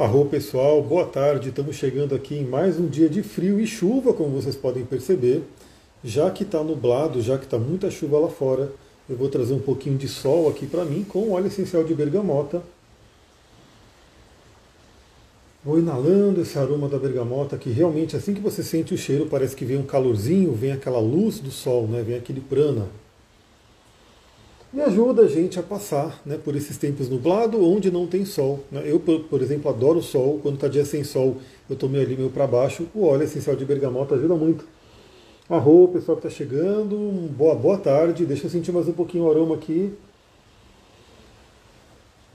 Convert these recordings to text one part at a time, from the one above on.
Arro pessoal, boa tarde. Estamos chegando aqui em mais um dia de frio e chuva, como vocês podem perceber. Já que está nublado, já que está muita chuva lá fora, eu vou trazer um pouquinho de sol aqui para mim com óleo essencial de bergamota. Vou inalando esse aroma da bergamota que realmente assim que você sente o cheiro parece que vem um calorzinho, vem aquela luz do sol, né? vem aquele prana e ajuda a gente a passar né, por esses tempos nublados onde não tem sol. Né? Eu, por exemplo, adoro o sol. Quando está dia sem sol, eu estou meio ali, meio para baixo. O óleo essencial de bergamota ajuda muito. Arro, pessoal que está chegando, boa, boa tarde. Deixa eu sentir mais um pouquinho o aroma aqui.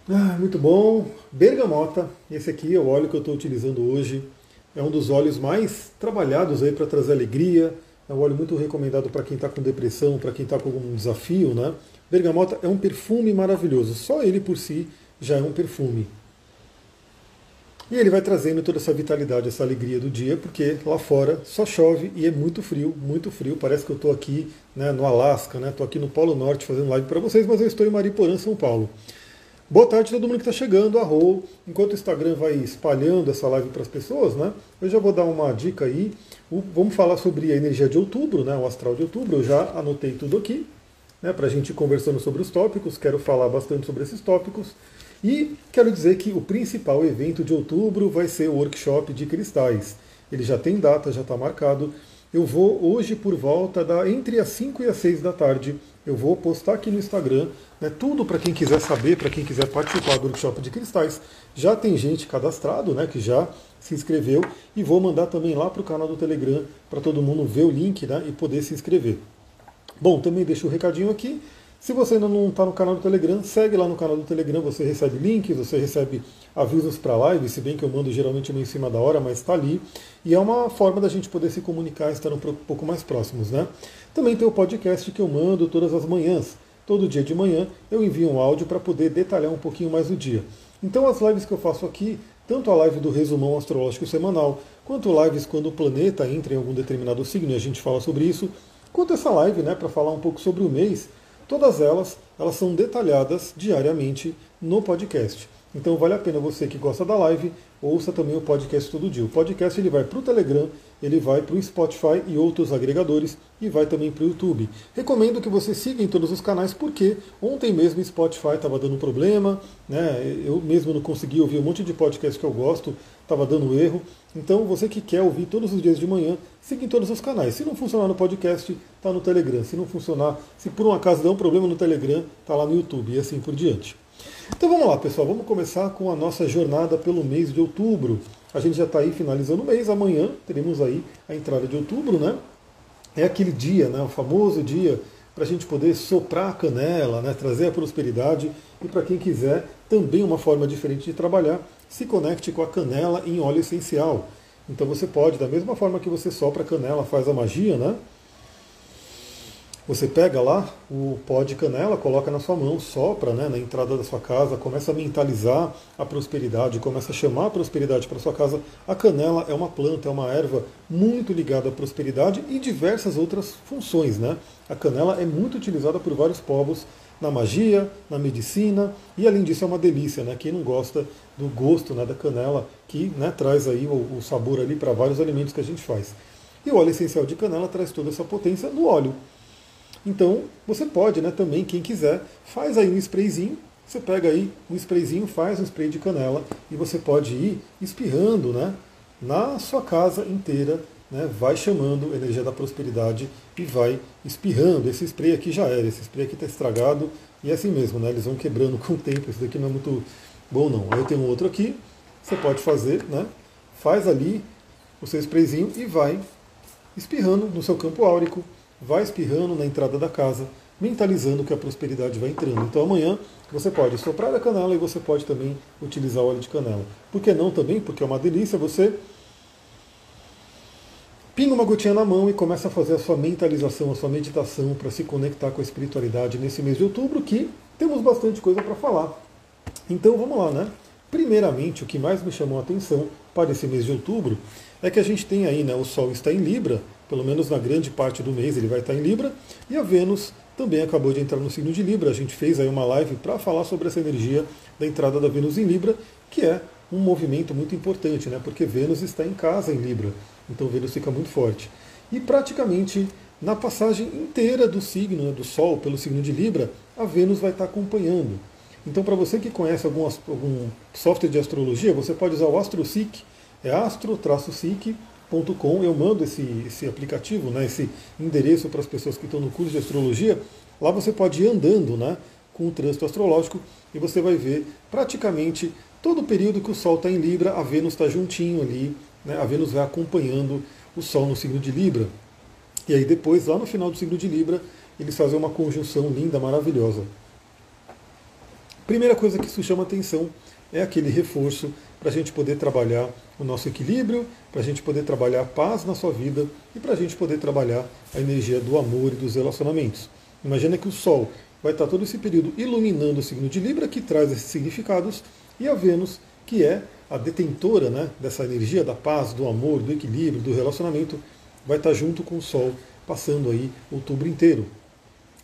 Ah, muito bom. Bergamota. Esse aqui é o óleo que eu estou utilizando hoje. É um dos óleos mais trabalhados aí para trazer alegria. É um óleo muito recomendado para quem está com depressão, para quem está com algum desafio, né? Bergamota é um perfume maravilhoso, só ele por si já é um perfume. E ele vai trazendo toda essa vitalidade, essa alegria do dia, porque lá fora só chove e é muito frio, muito frio. Parece que eu estou aqui né, no Alasca, estou né, aqui no Polo Norte fazendo live para vocês, mas eu estou em Mariporã, São Paulo. Boa tarde a todo mundo que está chegando, arro. Enquanto o Instagram vai espalhando essa live para as pessoas, né, eu já vou dar uma dica aí. Vamos falar sobre a energia de outubro, né, o astral de outubro. Eu já anotei tudo aqui né, para a gente ir conversando sobre os tópicos. Quero falar bastante sobre esses tópicos. E quero dizer que o principal evento de outubro vai ser o workshop de cristais. Ele já tem data, já está marcado. Eu vou hoje por volta da entre as 5 e as 6 da tarde. Eu vou postar aqui no Instagram né, tudo para quem quiser saber, para quem quiser participar do workshop de cristais. Já tem gente cadastrado, né, que já se inscreveu e vou mandar também lá para o canal do Telegram para todo mundo ver o link né, e poder se inscrever. Bom, também deixo o um recadinho aqui. Se você ainda não está no canal do Telegram, segue lá no canal do Telegram, você recebe links, você recebe avisos para live, se bem que eu mando geralmente meio em cima da hora, mas está ali. E é uma forma da gente poder se comunicar, estar um pouco mais próximos, né? Também tem o podcast que eu mando todas as manhãs. Todo dia de manhã eu envio um áudio para poder detalhar um pouquinho mais o dia. Então as lives que eu faço aqui, tanto a live do resumão astrológico semanal, quanto lives quando o planeta entra em algum determinado signo e a gente fala sobre isso, quanto essa live, né, para falar um pouco sobre o mês, todas elas, elas são detalhadas diariamente no podcast. Então vale a pena você que gosta da live, ouça também o podcast todo dia. O podcast ele vai para o Telegram, ele vai para o Spotify e outros agregadores e vai também para o YouTube. Recomendo que você siga em todos os canais, porque ontem mesmo o Spotify estava dando problema, né? eu mesmo não consegui ouvir um monte de podcast que eu gosto, estava dando erro. Então você que quer ouvir todos os dias de manhã, siga em todos os canais. Se não funcionar no podcast, está no Telegram. Se não funcionar, se por um acaso der um problema no Telegram, está lá no YouTube e assim por diante. Então vamos lá, pessoal, vamos começar com a nossa jornada pelo mês de outubro. A gente já está aí finalizando o mês, amanhã teremos aí a entrada de outubro, né? É aquele dia, né, o famoso dia para a gente poder soprar a canela, né, trazer a prosperidade e para quem quiser também uma forma diferente de trabalhar, se conecte com a canela em óleo essencial. Então você pode, da mesma forma que você sopra a canela, faz a magia, né? Você pega lá o pó de canela, coloca na sua mão, sopra né, na entrada da sua casa, começa a mentalizar a prosperidade, começa a chamar a prosperidade para sua casa. A canela é uma planta, é uma erva muito ligada à prosperidade e diversas outras funções. Né? A canela é muito utilizada por vários povos na magia, na medicina e além disso é uma delícia. Né? Quem não gosta do gosto né, da canela que né, traz aí o, o sabor ali para vários alimentos que a gente faz. E o óleo essencial de canela traz toda essa potência no óleo. Então, você pode, né, também, quem quiser, faz aí um sprayzinho, você pega aí um sprayzinho, faz um spray de canela e você pode ir espirrando, né, na sua casa inteira, né, vai chamando a energia da prosperidade e vai espirrando. Esse spray aqui já era, esse spray aqui está estragado e é assim mesmo, né, eles vão quebrando com o tempo, esse daqui não é muito bom não. Aí eu tenho outro aqui, você pode fazer, né, faz ali o seu sprayzinho e vai espirrando no seu campo áurico, vai espirrando na entrada da casa, mentalizando que a prosperidade vai entrando. Então amanhã você pode soprar a canela e você pode também utilizar óleo de canela. Por que não também? Porque é uma delícia você pinga uma gotinha na mão e começa a fazer a sua mentalização, a sua meditação para se conectar com a espiritualidade nesse mês de outubro que temos bastante coisa para falar. Então vamos lá, né? Primeiramente, o que mais me chamou a atenção para esse mês de outubro é que a gente tem aí, né, o Sol está em Libra, pelo menos na grande parte do mês ele vai estar em Libra, e a Vênus também acabou de entrar no signo de Libra. A gente fez aí uma live para falar sobre essa energia da entrada da Vênus em Libra, que é um movimento muito importante, né? porque Vênus está em casa em Libra, então Vênus fica muito forte. E praticamente na passagem inteira do signo, né, do Sol pelo signo de Libra, a Vênus vai estar acompanhando. Então, para você que conhece algum, algum software de astrologia, você pode usar o AstroSeek, é astro-seek.com. Eu mando esse, esse aplicativo, né, esse endereço para as pessoas que estão no curso de astrologia. Lá você pode ir andando né, com o trânsito astrológico e você vai ver praticamente todo o período que o Sol está em Libra, a Vênus está juntinho ali, né, a Vênus vai acompanhando o Sol no signo de Libra. E aí depois, lá no final do signo de Libra, eles fazem uma conjunção linda, maravilhosa. Primeira coisa que isso chama atenção é aquele reforço para a gente poder trabalhar o nosso equilíbrio, para a gente poder trabalhar a paz na sua vida e para a gente poder trabalhar a energia do amor e dos relacionamentos. Imagina que o Sol vai estar todo esse período iluminando o signo de Libra, que traz esses significados, e a Vênus, que é a detentora né, dessa energia da paz, do amor, do equilíbrio, do relacionamento, vai estar junto com o Sol, passando aí outubro inteiro.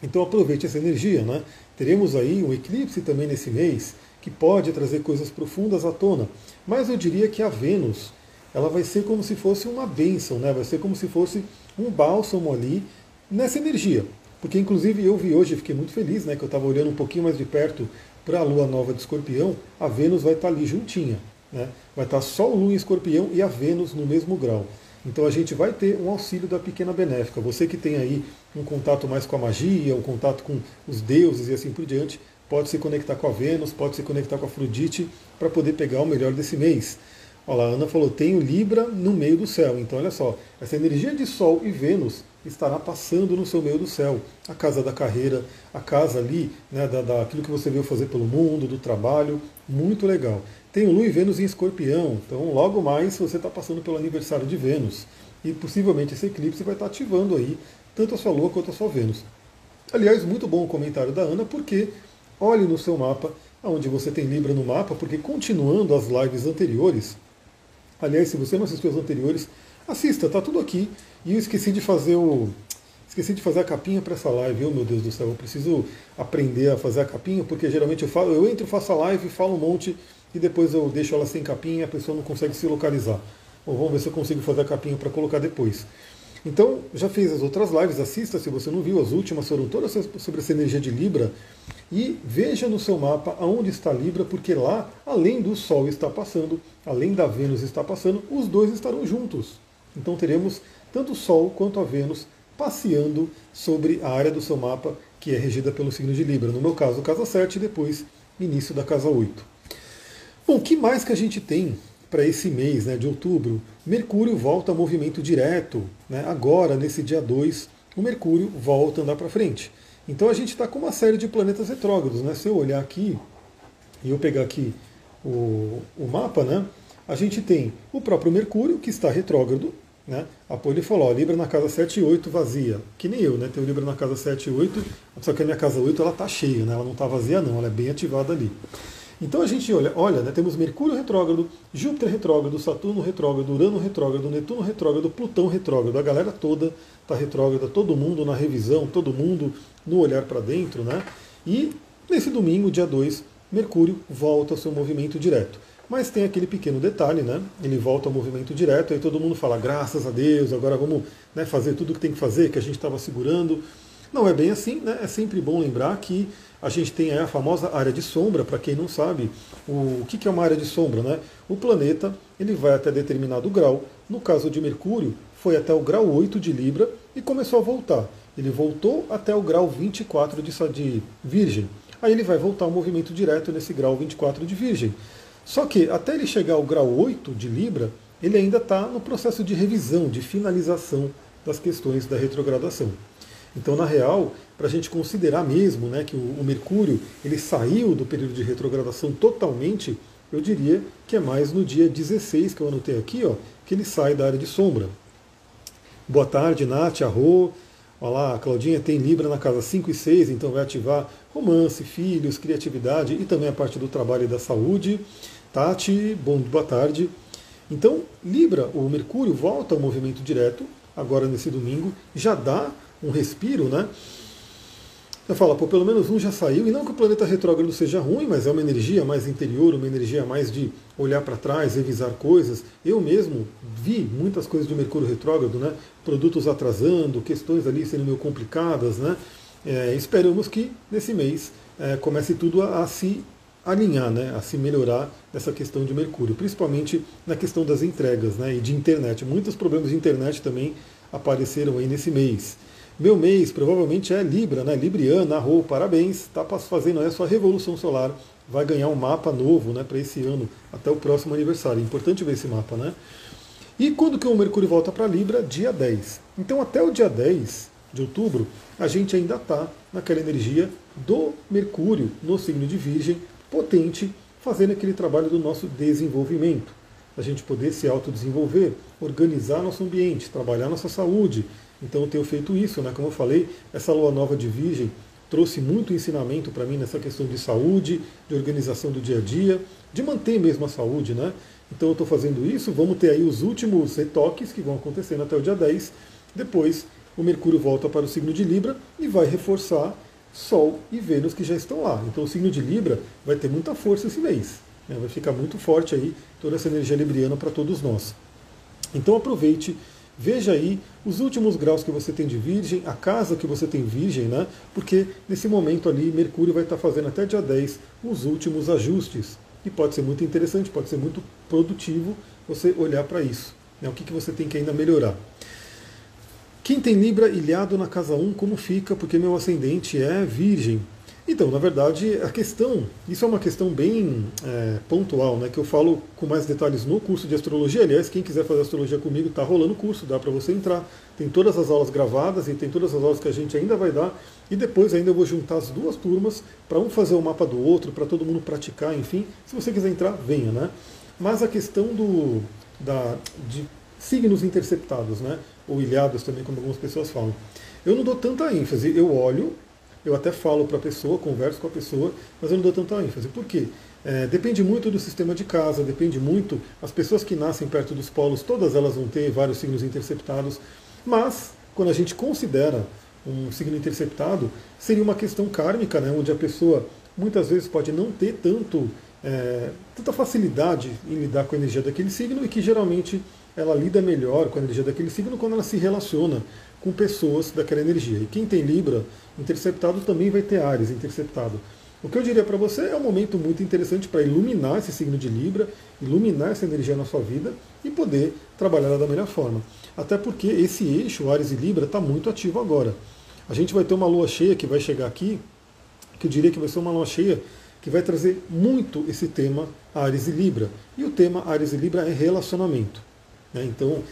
Então aproveite essa energia, né? Teremos aí um eclipse também nesse mês, que pode trazer coisas profundas à tona. Mas eu diria que a Vênus, ela vai ser como se fosse uma bênção, né? vai ser como se fosse um bálsamo ali nessa energia. Porque inclusive eu vi hoje, fiquei muito feliz, né, que eu estava olhando um pouquinho mais de perto para a lua nova de escorpião, a Vênus vai estar tá ali juntinha. Né? Vai estar tá só o Lua em escorpião e a Vênus no mesmo grau. Então a gente vai ter um auxílio da pequena benéfica. Você que tem aí um contato mais com a magia, um contato com os deuses e assim por diante, pode se conectar com a Vênus, pode se conectar com a Afrodite para poder pegar o melhor desse mês. Olha lá, a Ana falou, tenho Libra no meio do céu. Então olha só, essa energia de Sol e Vênus estará passando no seu meio do céu. A casa da carreira, a casa ali, né, da, daquilo que você veio fazer pelo mundo, do trabalho, muito legal. Tem o Lua e Vênus em escorpião, então logo mais você está passando pelo aniversário de Vênus. E possivelmente esse eclipse vai estar tá ativando aí tanto a sua Lua quanto a sua Vênus. Aliás, muito bom o comentário da Ana, porque olhe no seu mapa, onde você tem Libra no mapa, porque continuando as lives anteriores, aliás, se você não assistiu as anteriores, assista, tá tudo aqui. E eu esqueci de fazer o. Esqueci de fazer a capinha para essa live, oh, meu Deus do céu, eu preciso aprender a fazer a capinha, porque geralmente eu falo, eu entro, faço a live, falo um monte e depois eu deixo ela sem capinha e a pessoa não consegue se localizar. Vamos ver se eu consigo fazer a capinha para colocar depois. Então, já fiz as outras lives, assista se você não viu, as últimas foram todas sobre essa energia de Libra. E veja no seu mapa aonde está Libra, porque lá, além do Sol estar passando, além da Vênus estar passando, os dois estarão juntos. Então teremos tanto o Sol quanto a Vênus passeando sobre a área do seu mapa que é regida pelo signo de Libra. No meu caso, casa 7 e depois início da casa 8. Bom, o que mais que a gente tem para esse mês né, de outubro? Mercúrio volta a movimento direto. Né, agora, nesse dia 2, o Mercúrio volta a andar para frente. Então a gente está com uma série de planetas retrógrados. Né? Se eu olhar aqui e eu pegar aqui o, o mapa, né, a gente tem o próprio Mercúrio, que está retrógrado. Né? A Poli falou, ó, Libra na casa 7 e 8 vazia. Que nem eu, né? Tenho Libra na casa 7 e 8, só que a minha casa 8 ela está cheia, né? ela não está vazia não, ela é bem ativada ali. Então a gente olha, olha né, temos Mercúrio retrógrado, Júpiter retrógrado, Saturno retrógrado, Urano retrógrado, Netuno retrógrado, Plutão retrógrado. A galera toda está retrógrada, todo mundo na revisão, todo mundo no olhar para dentro. Né? E nesse domingo, dia 2, Mercúrio volta ao seu movimento direto. Mas tem aquele pequeno detalhe, né? Ele volta ao movimento direto, aí todo mundo fala, graças a Deus, agora vamos né, fazer tudo o que tem que fazer, que a gente estava segurando. Não é bem assim, né? É sempre bom lembrar que a gente tem a famosa área de sombra, para quem não sabe, o, que, que é uma área de sombra? Né? O planeta ele vai até determinado grau, no caso de Mercúrio, foi até o grau 8 de Libra e começou a voltar. Ele voltou até o grau 24 de, de Virgem. Aí ele vai voltar ao movimento direto nesse grau 24 de Virgem. Só que até ele chegar ao grau 8 de Libra, ele ainda está no processo de revisão, de finalização das questões da retrogradação. Então, na real, para a gente considerar mesmo né, que o, Mercúrio ele saiu do período de retrogradação totalmente, eu diria que é mais no dia 16, que eu anotei aqui, ó, que ele sai da área de sombra. Boa tarde, Nath, Arro. Olha lá, a Claudinha tem Libra na casa 5 e 6, então vai ativar romance, filhos, criatividade e também a parte do trabalho e da saúde. Tati, bom, boa tarde. Então, Libra, o Mercúrio volta ao movimento direto, agora nesse domingo, já dá um respiro, né? Você fala, pô, pelo menos um já saiu, e não que o planeta retrógrado seja ruim, mas é uma energia mais interior, uma energia mais de olhar para trás, revisar coisas. Eu mesmo vi muitas coisas do Mercúrio retrógrado, né? Produtos atrasando, questões ali sendo meio complicadas, né? É, esperamos que nesse mês é, comece tudo a, a se alinhar, né, a se melhorar nessa questão de Mercúrio, principalmente na questão das entregas né, e de internet. Muitos problemas de internet também apareceram aí nesse mês. Meu mês provavelmente é Libra, né? Libriana, arro, parabéns, está fazendo aí a sua revolução solar, vai ganhar um mapa novo né, para esse ano, até o próximo aniversário. Importante ver esse mapa, né? E quando que o Mercúrio volta para Libra? Dia 10. Então até o dia 10 de outubro, a gente ainda está naquela energia do Mercúrio no signo de Virgem, potente, fazendo aquele trabalho do nosso desenvolvimento. A gente poder se autodesenvolver, organizar nosso ambiente, trabalhar nossa saúde. Então eu tenho feito isso, né? Como eu falei, essa lua nova de Virgem trouxe muito ensinamento para mim nessa questão de saúde, de organização do dia a dia, de manter mesmo a saúde, né? Então eu estou fazendo isso, vamos ter aí os últimos retoques que vão acontecendo até o dia 10. Depois o Mercúrio volta para o signo de Libra e vai reforçar Sol e Vênus que já estão lá. Então o signo de Libra vai ter muita força esse mês. Né? Vai ficar muito forte aí toda essa energia libriana para todos nós. Então aproveite, veja aí os últimos graus que você tem de Virgem, a casa que você tem Virgem, né? Porque nesse momento ali Mercúrio vai estar fazendo até dia 10 os últimos ajustes. E pode ser muito interessante, pode ser muito produtivo você olhar para isso. Né? O que, que você tem que ainda melhorar. Quem tem Libra ilhado na casa 1, como fica? Porque meu ascendente é Virgem. Então, na verdade, a questão, isso é uma questão bem é, pontual, né, que eu falo com mais detalhes no curso de astrologia. Aliás, quem quiser fazer astrologia comigo, está rolando o curso, dá para você entrar. Tem todas as aulas gravadas e tem todas as aulas que a gente ainda vai dar. E depois ainda eu vou juntar as duas turmas para um fazer o mapa do outro, para todo mundo praticar, enfim. Se você quiser entrar, venha, né? Mas a questão do, da, de signos interceptados, né? ou ilhados também, como algumas pessoas falam. Eu não dou tanta ênfase, eu olho, eu até falo para a pessoa, converso com a pessoa, mas eu não dou tanta ênfase. Por quê? É, depende muito do sistema de casa, depende muito. As pessoas que nascem perto dos polos, todas elas vão ter vários signos interceptados, mas quando a gente considera um signo interceptado, seria uma questão kármica, né, onde a pessoa muitas vezes pode não ter tanto, é, tanta facilidade em lidar com a energia daquele signo e que geralmente ela lida melhor com a energia daquele signo quando ela se relaciona com pessoas daquela energia. E quem tem Libra interceptado também vai ter Ares interceptado. O que eu diria para você é um momento muito interessante para iluminar esse signo de Libra, iluminar essa energia na sua vida e poder trabalhar da melhor forma. Até porque esse eixo, Ares e Libra, está muito ativo agora. A gente vai ter uma lua cheia que vai chegar aqui, que eu diria que vai ser uma lua cheia que vai trazer muito esse tema Ares e Libra. E o tema Ares e Libra é relacionamento. Né? Então,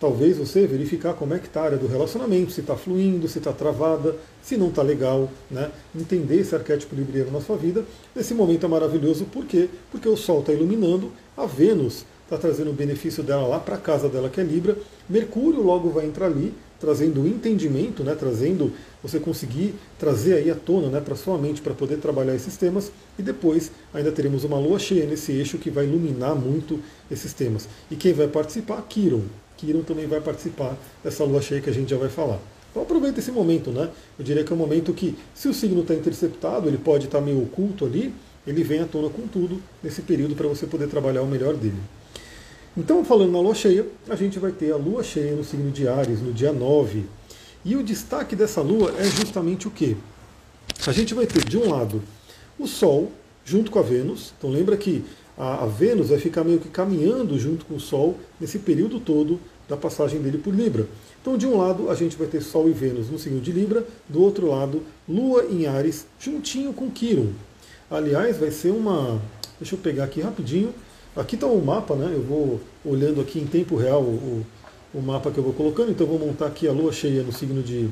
talvez você verificar como é que está a área do relacionamento, se está fluindo, se está travada, se não está legal, né? entender esse arquétipo libriano na sua vida. Esse momento é maravilhoso, por quê? Porque o Sol está iluminando, a Vênus está trazendo o benefício dela lá para a casa dela que é Libra, Mercúrio logo vai entrar ali, trazendo o entendimento, né, trazendo você conseguir trazer aí à tona né, para sua mente para poder trabalhar esses temas e depois ainda teremos uma lua cheia nesse eixo que vai iluminar muito esses temas. E quem vai participar? Kiron. Kiron também vai participar dessa lua cheia que a gente já vai falar. Então aproveita esse momento, né? Eu diria que é um momento que, se o signo está interceptado, ele pode estar tá meio oculto ali, ele vem à tona com tudo nesse período para você poder trabalhar o melhor dele. Então, falando na lua cheia, a gente vai ter a lua cheia no signo de Ares no dia 9. E o destaque dessa lua é justamente o que? A gente vai ter, de um lado, o Sol junto com a Vênus. Então, lembra que a, a Vênus vai ficar meio que caminhando junto com o Sol nesse período todo da passagem dele por Libra. Então, de um lado, a gente vai ter Sol e Vênus no signo de Libra, do outro lado, Lua em Ares, juntinho com Quiron. Aliás, vai ser uma. Deixa eu pegar aqui rapidinho. Aqui está o mapa, né? Eu vou olhando aqui em tempo real o, o mapa que eu vou colocando. Então eu vou montar aqui a lua cheia no signo de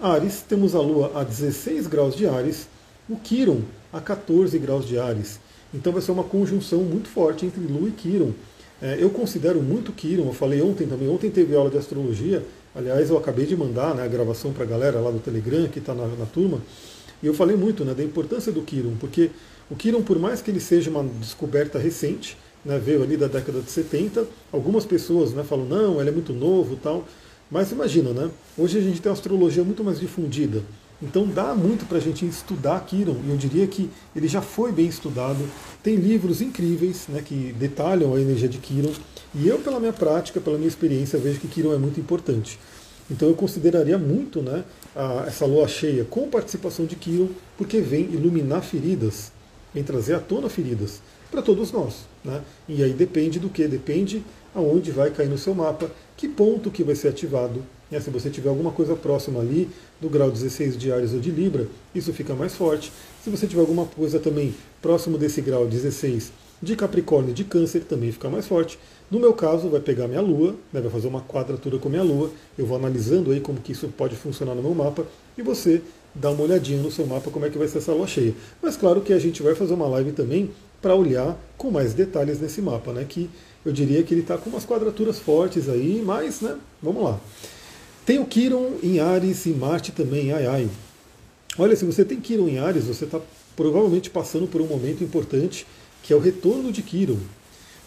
Ares. Temos a lua a 16 graus de Ares, o Quiron a 14 graus de Ares. Então vai ser uma conjunção muito forte entre Lua e Quiron. É, eu considero muito Quiron, eu falei ontem também, ontem teve aula de astrologia, aliás eu acabei de mandar né, a gravação para a galera lá do Telegram, que está na, na, turma, e eu falei muito né, da importância do Quiron, porque o Kiron, por mais que ele seja uma descoberta recente, né, veio ali da década de 70, algumas pessoas né, falam, não, ele é muito novo tal. Mas imagina, né? Hoje a gente tem uma astrologia muito mais difundida. Então dá muito para a gente estudar Kiron, e eu diria que ele já foi bem estudado. Tem livros incríveis né, que detalham a energia de Kiron, e eu, pela minha prática, pela minha experiência, vejo que Kiron é muito importante. Então eu consideraria muito né, a, essa lua cheia com participação de Kiron, porque vem iluminar feridas, vem trazer à tona feridas para todos nós. Né? E aí depende do que? Depende aonde vai cair no seu mapa, que ponto que vai ser ativado Se você tiver alguma coisa próxima ali do grau 16 de Ares ou de Libra, isso fica mais forte. Se você tiver alguma coisa também próximo desse grau 16 de Capricórnio e de Câncer, também fica mais forte. No meu caso, vai pegar minha Lua, né, vai fazer uma quadratura com minha Lua. Eu vou analisando aí como que isso pode funcionar no meu mapa e você dá uma olhadinha no seu mapa como é que vai ser essa lua cheia. Mas claro que a gente vai fazer uma live também para olhar com mais detalhes nesse mapa, né? Que eu diria que ele está com umas quadraturas fortes aí, mas, né? Vamos lá. Tem o Quiron em Ares e Marte também, ai ai. Olha, se você tem Quiron em Ares, você está provavelmente passando por um momento importante, que é o retorno de Quiron.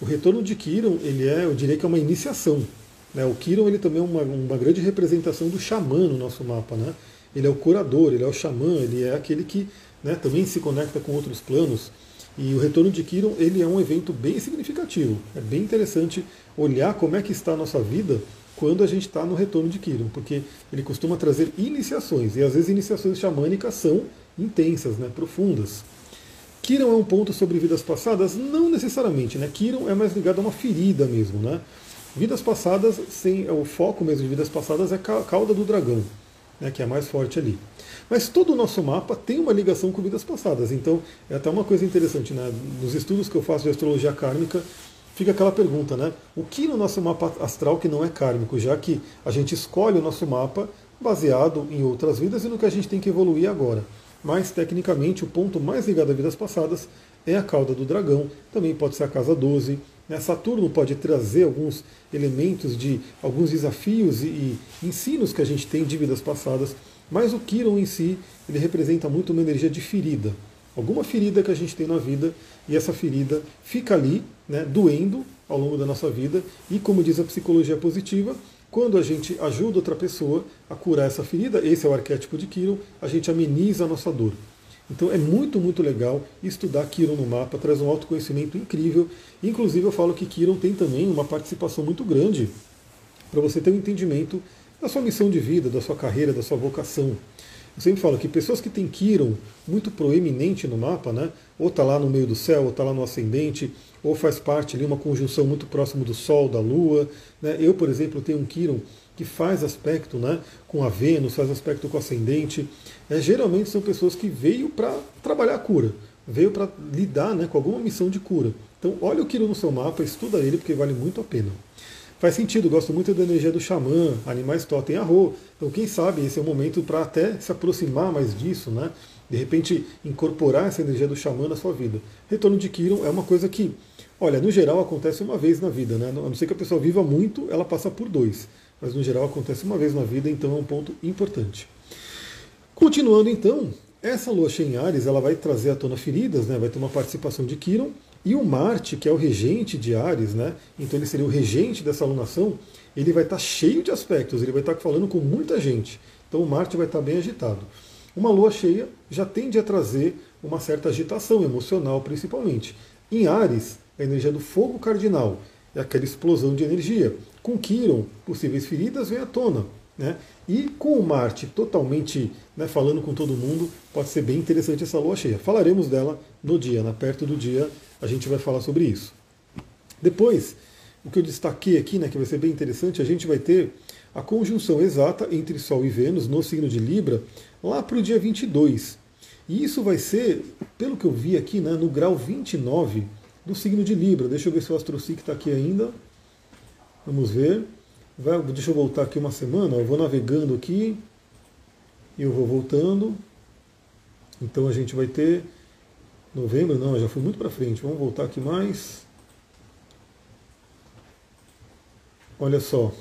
O retorno de Quiron, ele é, eu diria que é uma iniciação. Né? O Quiron ele também é uma, uma grande representação do xamã no nosso mapa. Né? Ele é o curador, ele é o xamã, ele é aquele que né, também se conecta com outros planos. E o retorno de Quiron ele é um evento bem significativo. É bem interessante olhar como é que está a nossa vida quando a gente está no retorno de Kiron, porque ele costuma trazer iniciações, e às vezes iniciações xamânicas são intensas, né, profundas. Kiron é um ponto sobre vidas passadas? Não necessariamente, né? Kiron é mais ligado a uma ferida mesmo, né? Vidas passadas, sem o foco mesmo de vidas passadas é a cauda do dragão, né, que é mais forte ali. Mas todo o nosso mapa tem uma ligação com vidas passadas, então é até uma coisa interessante, né? Nos estudos que eu faço de astrologia kármica, fica aquela pergunta, né? O que no nosso mapa astral que não é kármico, já que a gente escolhe o nosso mapa baseado em outras vidas e no que a gente tem que evoluir agora. Mas, tecnicamente, o ponto mais ligado a vidas passadas é a cauda do dragão, também pode ser a casa 12. Né? Saturno pode trazer alguns elementos de alguns desafios e, e ensinos que a gente tem de vidas passadas, mas o Quiron em si, ele representa muito uma energia de ferida alguma ferida que a gente tem na vida e essa ferida fica ali, né, doendo ao longo da nossa vida. E como diz a psicologia positiva, quando a gente ajuda outra pessoa a curar essa ferida, esse é o arquétipo de Kiron, a gente ameniza a nossa dor. Então é muito, muito legal estudar Kiron no mapa, traz um autoconhecimento incrível. Inclusive eu falo que Kiron tem também uma participação muito grande para você ter um entendimento da sua missão de vida, da sua carreira, da sua vocação. Eu sempre falo que pessoas que têm Quiron muito proeminente no mapa, né? ou está lá no meio do céu, ou está lá no ascendente, ou faz parte ali uma conjunção muito próximo do Sol, da Lua. Né? Eu, por exemplo, tenho um Quiron que faz aspecto né, com a Vênus, faz aspecto com o ascendente. É, geralmente são pessoas que veio para trabalhar a cura, veio para lidar né, com alguma missão de cura. Então, olha o Quiron no seu mapa, estuda ele, porque vale muito a pena. Faz sentido, gosto muito da energia do xamã, animais totem arro. Então, quem sabe esse é o momento para até se aproximar mais disso, né? De repente, incorporar essa energia do xamã na sua vida. Retorno de Kiron é uma coisa que, olha, no geral acontece uma vez na vida, né? A não ser que a pessoa viva muito, ela passa por dois. Mas no geral acontece uma vez na vida, então é um ponto importante. Continuando então, essa lua cheia em Ares, ela vai trazer à tona feridas, né? vai ter uma participação de Kiron, e o Marte, que é o regente de Ares, né? então ele seria o regente dessa alunação, ele vai estar cheio de aspectos, ele vai estar falando com muita gente. Então o Marte vai estar bem agitado. Uma lua cheia já tende a trazer uma certa agitação emocional, principalmente. Em Ares, a energia do fogo cardinal é aquela explosão de energia. Com Quiron, possíveis feridas vêm à tona. Né? E com o Marte totalmente né, falando com todo mundo, pode ser bem interessante essa lua cheia. Falaremos dela no dia, na perto do dia, a gente vai falar sobre isso. Depois, o que eu destaquei aqui, né, que vai ser bem interessante, a gente vai ter a conjunção exata entre Sol e Vênus no signo de Libra lá para o dia 22. E isso vai ser, pelo que eu vi aqui, né, no grau 29 do signo de Libra. Deixa eu ver se o AstroSeek está aqui ainda. Vamos ver. Vai, deixa eu voltar aqui uma semana, eu vou navegando aqui e eu vou voltando. Então a gente vai ter novembro, não, já fui muito para frente. Vamos voltar aqui mais. Olha só.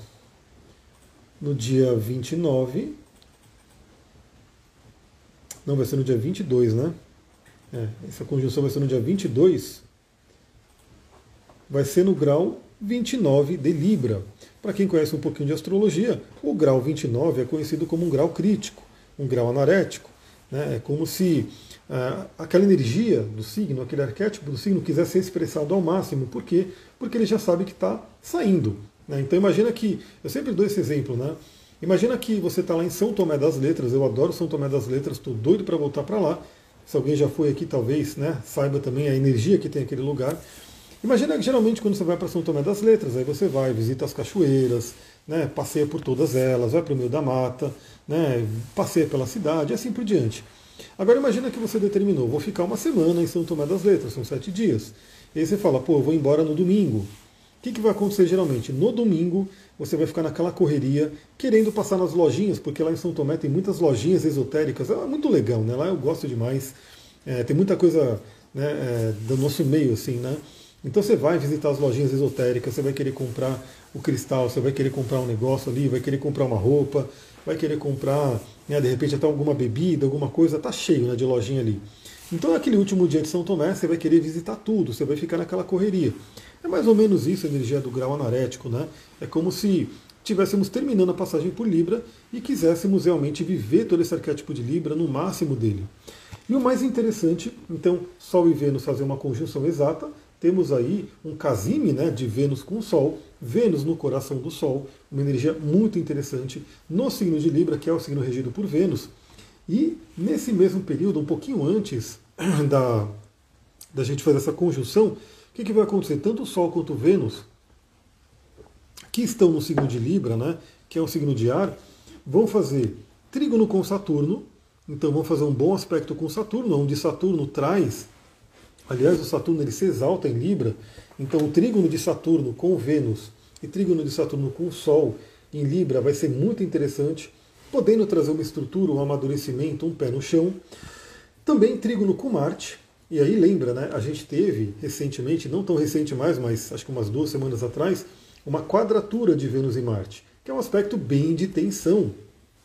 No dia 29. Não, vai ser no dia 22, né? É, essa conjunção vai ser no dia 22. Vai ser no grau 29 de Libra. Para quem conhece um pouquinho de astrologia, o grau 29 é conhecido como um grau crítico. um grau anarético. Né? É como se uh, aquela energia do signo, aquele arquétipo do signo quisesse ser expressado ao máximo. Por quê? Porque ele já sabe que está saindo. Né? Então imagina que, eu sempre dou esse exemplo, né? Imagina que você está lá em São Tomé das Letras, eu adoro São Tomé das Letras, estou doido para voltar para lá. Se alguém já foi aqui, talvez né, saiba também a energia que tem aquele lugar. Imagina que geralmente quando você vai para São Tomé das Letras, aí você vai, visita as cachoeiras, né, passeia por todas elas, vai para o meio da mata, né, passeia pela cidade e assim por diante. Agora imagina que você determinou, vou ficar uma semana em São Tomé das Letras, são sete dias. E aí você fala, pô, eu vou embora no domingo. O que, que vai acontecer geralmente? No domingo você vai ficar naquela correria, querendo passar nas lojinhas, porque lá em São Tomé tem muitas lojinhas esotéricas, é muito legal, né? Lá eu gosto demais, é, tem muita coisa né, é, do nosso meio, assim, né? Então você vai visitar as lojinhas esotéricas, você vai querer comprar o cristal, você vai querer comprar um negócio ali, vai querer comprar uma roupa, vai querer comprar, né, de repente até alguma bebida, alguma coisa, tá cheio né, de lojinha ali. Então naquele último dia de São Tomé você vai querer visitar tudo, você vai ficar naquela correria. É mais ou menos isso a energia do grau anarético, né? É como se tivéssemos terminando a passagem por Libra e quiséssemos realmente viver todo esse arquétipo de Libra no máximo dele. E o mais interessante, então, Sol e Vênus fazer uma conjunção exata, temos aí um casime né, de Vênus com o Sol, Vênus no coração do Sol, uma energia muito interessante no signo de Libra, que é o signo regido por Vênus. E nesse mesmo período, um pouquinho antes da, da gente fazer essa conjunção, o que, que vai acontecer? Tanto o Sol quanto Vênus, que estão no signo de Libra, né, que é o signo de ar, vão fazer trígono com Saturno, então vão fazer um bom aspecto com Saturno, onde Saturno traz, aliás, o Saturno ele se exalta em Libra, então o trígono de Saturno com Vênus e trígono de Saturno com o Sol em Libra vai ser muito interessante, podendo trazer uma estrutura, um amadurecimento, um pé no chão. Também trígono com Marte, e aí lembra, né? A gente teve recentemente, não tão recente mais, mas acho que umas duas semanas atrás, uma quadratura de Vênus e Marte, que é um aspecto bem de tensão,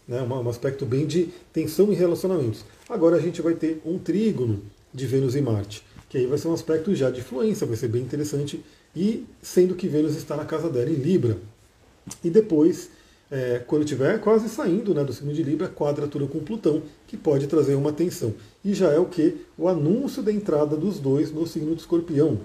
né? um aspecto bem de tensão em relacionamentos. Agora a gente vai ter um trígono de Vênus e Marte, que aí vai ser um aspecto já de influência, vai ser bem interessante, e sendo que Vênus está na casa dela em Libra. E depois é, quando estiver quase saindo né, do signo de Libra, quadratura com Plutão, que pode trazer uma tensão. E já é o que? O anúncio da entrada dos dois no signo de Escorpião.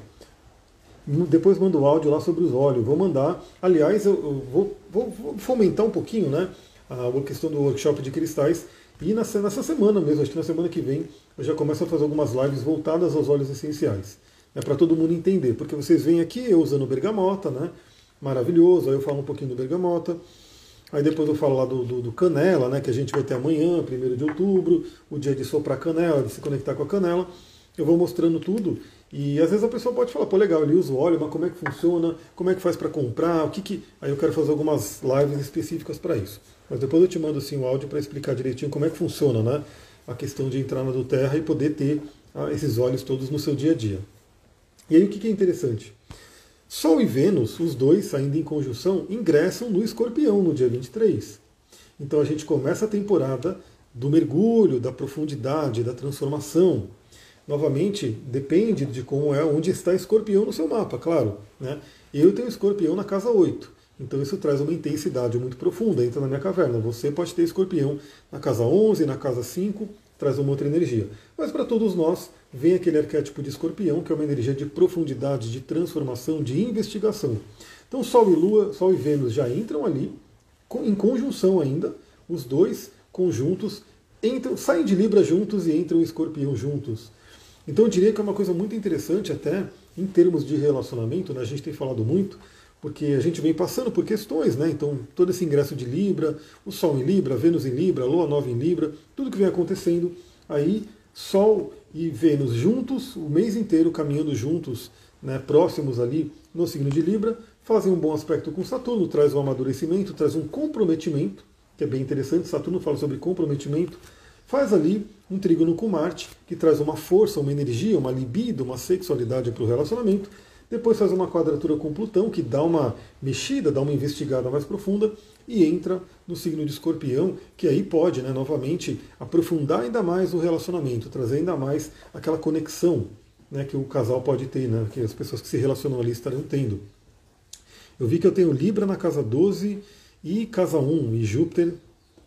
Depois mando o áudio lá sobre os olhos. Vou mandar. Aliás, eu, vou, vou, vou, fomentar um pouquinho né, a questão do workshop de cristais. E nessa, nessa semana mesmo, acho que na semana que vem, eu já começo a fazer algumas lives voltadas aos óleos essenciais. É para todo mundo entender. Porque vocês vêm aqui eu usando bergamota, né? Maravilhoso. Aí eu falo um pouquinho do bergamota. Aí depois eu falo lá do, do, do, canela, né, que a gente vai ter amanhã, 1 de outubro, o dia de soprar canela, de se conectar com a canela. Eu vou mostrando tudo e às vezes a pessoa pode falar, pô, legal, ele usa o óleo, mas como é que funciona? Como é que faz para comprar? O que que... Aí eu quero fazer algumas lives específicas para isso. Mas depois eu te mando assim o áudio para explicar direitinho como é que funciona, né? A questão de entrar na do Terra e poder ter ah, esses óleos todos no seu dia a dia. E aí o que, que é interessante? Sol e Vênus, os dois saindo em conjunção, ingressam no escorpião no dia 23. Então a gente começa a temporada do mergulho, da profundidade, da transformação. Novamente, depende de como é, onde está escorpião no seu mapa, claro. Né? Eu tenho escorpião na casa 8. Então isso traz uma intensidade muito profunda, entra na minha caverna. Você pode ter escorpião na casa 11, na casa 5, traz uma outra energia. Mas para todos nós, vem aquele arquétipo de escorpião, que é uma energia de profundidade, de transformação, de investigação. Então Sol e Lua, Sol e Vênus já entram ali, em conjunção ainda, os dois conjuntos, entram, saem de Libra juntos e entram em escorpião juntos. Então eu diria que é uma coisa muito interessante até em termos de relacionamento, né? a gente tem falado muito, porque a gente vem passando por questões, né? Então, todo esse ingresso de Libra, o Sol em Libra, Vênus em Libra, Lua nova em Libra, tudo que vem acontecendo, aí Sol e Vênus juntos, o mês inteiro caminhando juntos, né, próximos ali no signo de Libra, fazem um bom aspecto com Saturno, traz um amadurecimento, traz um comprometimento, que é bem interessante, Saturno fala sobre comprometimento, faz ali um trígono com Marte, que traz uma força, uma energia, uma libido, uma sexualidade para o relacionamento, depois faz uma quadratura com Plutão, que dá uma mexida, dá uma investigada mais profunda, e entra no signo de escorpião, que aí pode, né, novamente, aprofundar ainda mais o relacionamento, trazer ainda mais aquela conexão né, que o casal pode ter, né, que as pessoas que se relacionam ali estarão tendo. Eu vi que eu tenho Libra na casa 12 e casa 1, e Júpiter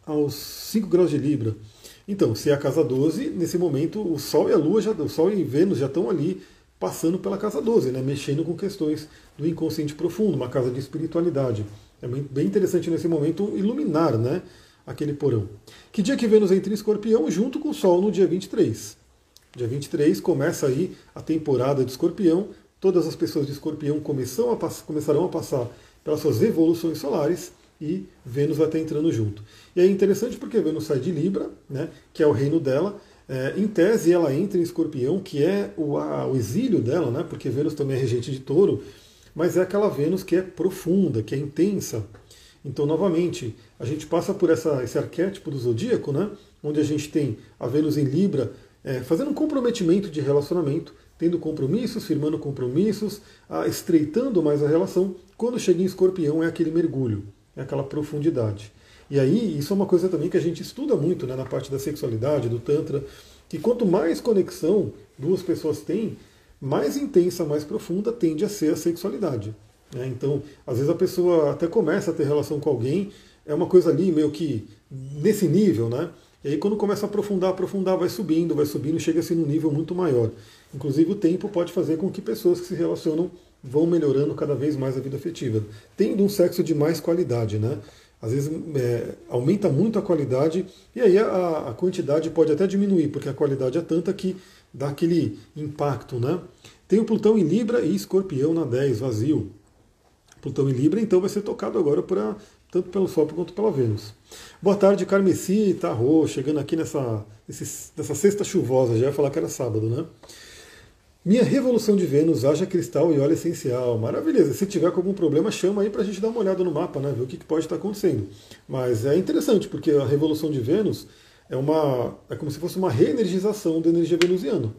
aos 5 graus de Libra. Então, se é a casa 12, nesse momento o Sol e a Lua, já, o Sol e Vênus já estão ali passando pela casa 12, né, mexendo com questões do inconsciente profundo, uma casa de espiritualidade. É bem interessante nesse momento iluminar né, aquele porão. Que dia que Vênus entra em escorpião junto com o Sol no dia 23. Dia 23 começa aí a temporada de escorpião. Todas as pessoas de escorpião começam a começarão a passar pelas suas evoluções solares e Vênus vai estar entrando junto. E é interessante porque Vênus sai de Libra, né, que é o reino dela. É, em tese, ela entra em escorpião, que é o, a, o exílio dela, né, porque Vênus também é regente de touro mas é aquela Vênus que é profunda, que é intensa. Então, novamente, a gente passa por essa, esse arquétipo do zodíaco, né? onde a gente tem a Vênus em Libra é, fazendo um comprometimento de relacionamento, tendo compromissos, firmando compromissos, a, estreitando mais a relação. Quando chega em escorpião, é aquele mergulho, é aquela profundidade. E aí, isso é uma coisa também que a gente estuda muito né, na parte da sexualidade, do Tantra, que quanto mais conexão duas pessoas têm, mais intensa, mais profunda tende a ser a sexualidade. Né? Então, às vezes a pessoa até começa a ter relação com alguém, é uma coisa ali meio que nesse nível, né? E aí quando começa a aprofundar, aprofundar, vai subindo, vai subindo, chega-se num nível muito maior. Inclusive o tempo pode fazer com que pessoas que se relacionam vão melhorando cada vez mais a vida afetiva, tendo um sexo de mais qualidade, né? Às vezes é, aumenta muito a qualidade e aí a, a quantidade pode até diminuir, porque a qualidade é tanta que dá aquele impacto, né? Tem o Plutão em Libra e Escorpião na 10, vazio. Plutão em Libra, então, vai ser tocado agora por tanto pelo Sol quanto pela Vênus. Boa tarde, Carmeci, Tarô, chegando aqui nessa, nessa sexta chuvosa, já ia falar que era sábado, né? Minha revolução de Vênus, haja cristal e óleo essencial. Maravilha. Se tiver algum problema, chama aí para a gente dar uma olhada no mapa, né? Ver o que, pode estar acontecendo. Mas é interessante, porque a revolução de Vênus é uma é como se fosse uma reenergização da energia venusiana.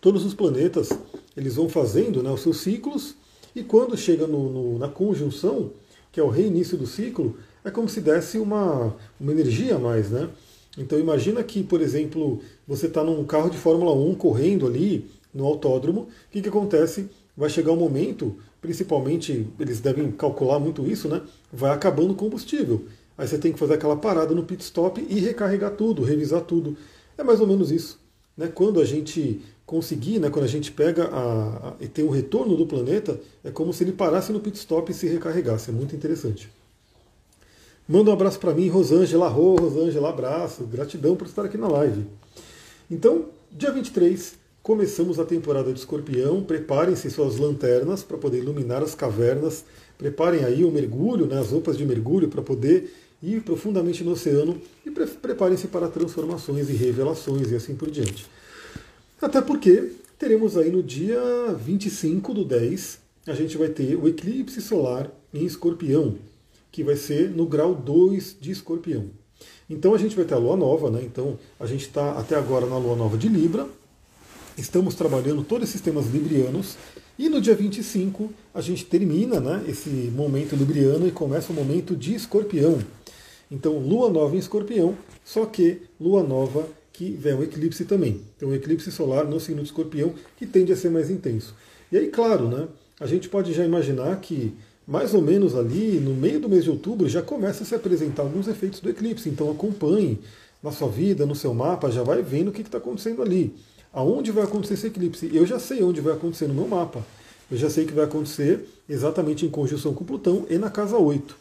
Todos os planetas eles vão fazendo né, os seus ciclos e quando chega no, no, na conjunção, que é o reinício do ciclo, é como se desse uma, uma energia a mais, né? Então imagina que, por exemplo, você está num carro de Fórmula 1 correndo ali no autódromo, o que, que acontece? Vai chegar um momento, principalmente eles devem calcular muito isso, né? Vai acabando o combustível. Aí você tem que fazer aquela parada no pit stop e recarregar tudo, revisar tudo. É mais ou menos isso. Né? Quando a gente conseguir, né, quando a gente pega a, a, e tem o retorno do planeta, é como se ele parasse no pit stop e se recarregasse. É muito interessante. Manda um abraço para mim, Rosângela. Rô, Rosângela, abraço. Gratidão por estar aqui na live. Então, dia 23, começamos a temporada de escorpião. Preparem-se suas lanternas para poder iluminar as cavernas. Preparem aí o mergulho, né, as roupas de mergulho para poder ir profundamente no oceano e pre preparem-se para transformações e revelações e assim por diante. Até porque teremos aí no dia 25 do 10, a gente vai ter o eclipse solar em escorpião, que vai ser no grau 2 de escorpião. Então a gente vai ter a lua nova, né? Então a gente está até agora na lua nova de Libra, estamos trabalhando todos esses temas librianos, e no dia 25 a gente termina né, esse momento libriano e começa o momento de escorpião. Então, lua nova em escorpião, só que lua nova que vem o eclipse também. Então, o eclipse solar no signo de escorpião, que tende a ser mais intenso. E aí, claro, né, a gente pode já imaginar que mais ou menos ali no meio do mês de outubro já começa a se apresentar alguns efeitos do eclipse. Então, acompanhe na sua vida, no seu mapa, já vai vendo o que está acontecendo ali. Aonde vai acontecer esse eclipse? Eu já sei onde vai acontecer no meu mapa. Eu já sei que vai acontecer exatamente em conjunção com Plutão e na casa 8.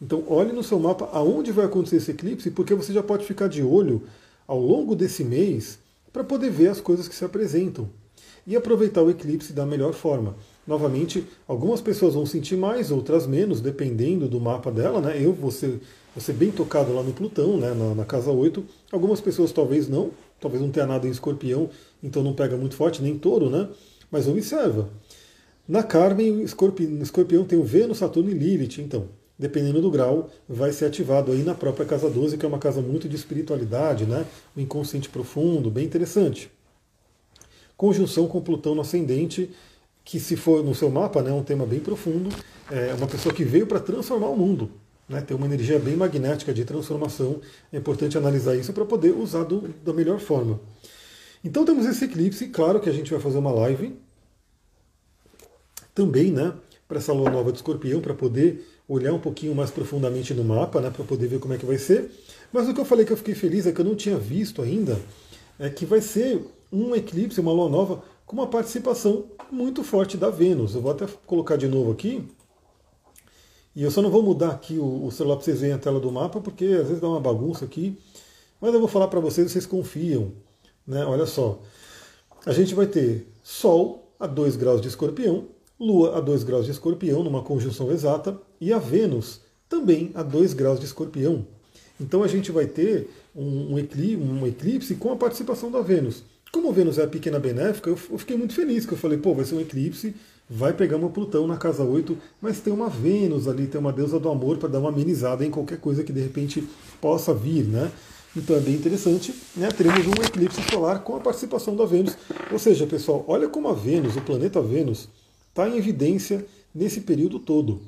Então olhe no seu mapa aonde vai acontecer esse eclipse, porque você já pode ficar de olho ao longo desse mês para poder ver as coisas que se apresentam e aproveitar o eclipse da melhor forma. Novamente, algumas pessoas vão sentir mais, outras menos, dependendo do mapa dela. Né? Eu vou ser, vou ser bem tocado lá no Plutão, né? na, na casa 8. Algumas pessoas talvez não, talvez não tenha nada em escorpião, então não pega muito forte, nem touro, né? Mas observa. Na Carmen, escorpião, escorpião tem o Vênus, Saturno e Lilith, então dependendo do grau, vai ser ativado aí na própria casa 12, que é uma casa muito de espiritualidade, né? O inconsciente profundo, bem interessante. Conjunção com Plutão no ascendente, que se for no seu mapa, né, é um tema bem profundo, é uma pessoa que veio para transformar o mundo, né, tem uma energia bem magnética de transformação, é importante analisar isso para poder usar do, da melhor forma. Então temos esse eclipse, claro que a gente vai fazer uma live também, né, para essa lua nova de escorpião, para poder olhar um pouquinho mais profundamente no mapa, né, para poder ver como é que vai ser. Mas o que eu falei que eu fiquei feliz é que eu não tinha visto ainda, é que vai ser um eclipse, uma lua nova, com uma participação muito forte da Vênus. Eu vou até colocar de novo aqui. E eu só não vou mudar aqui o, celular para vocês verem a tela do mapa, porque às vezes dá uma bagunça aqui. Mas eu vou falar para vocês, vocês confiam. Né? Olha só. A gente vai ter Sol a 2 graus de escorpião, Lua a 2 graus de escorpião, numa conjunção exata, e a Vênus também a 2 graus de escorpião. Então a gente vai ter um, um, eclipse, um eclipse com a participação da Vênus. Como Vênus é a pequena benéfica, eu, fiquei muito feliz, que eu falei, pô, vai ser um eclipse, vai pegar uma Plutão na casa 8, mas tem uma Vênus ali, tem uma deusa do amor para dar uma amenizada em qualquer coisa que de repente possa vir, né? Então é bem interessante, né? Teremos um eclipse solar com a participação da Vênus. Ou seja, pessoal, olha como a Vênus, o planeta Vênus, está em evidência nesse período todo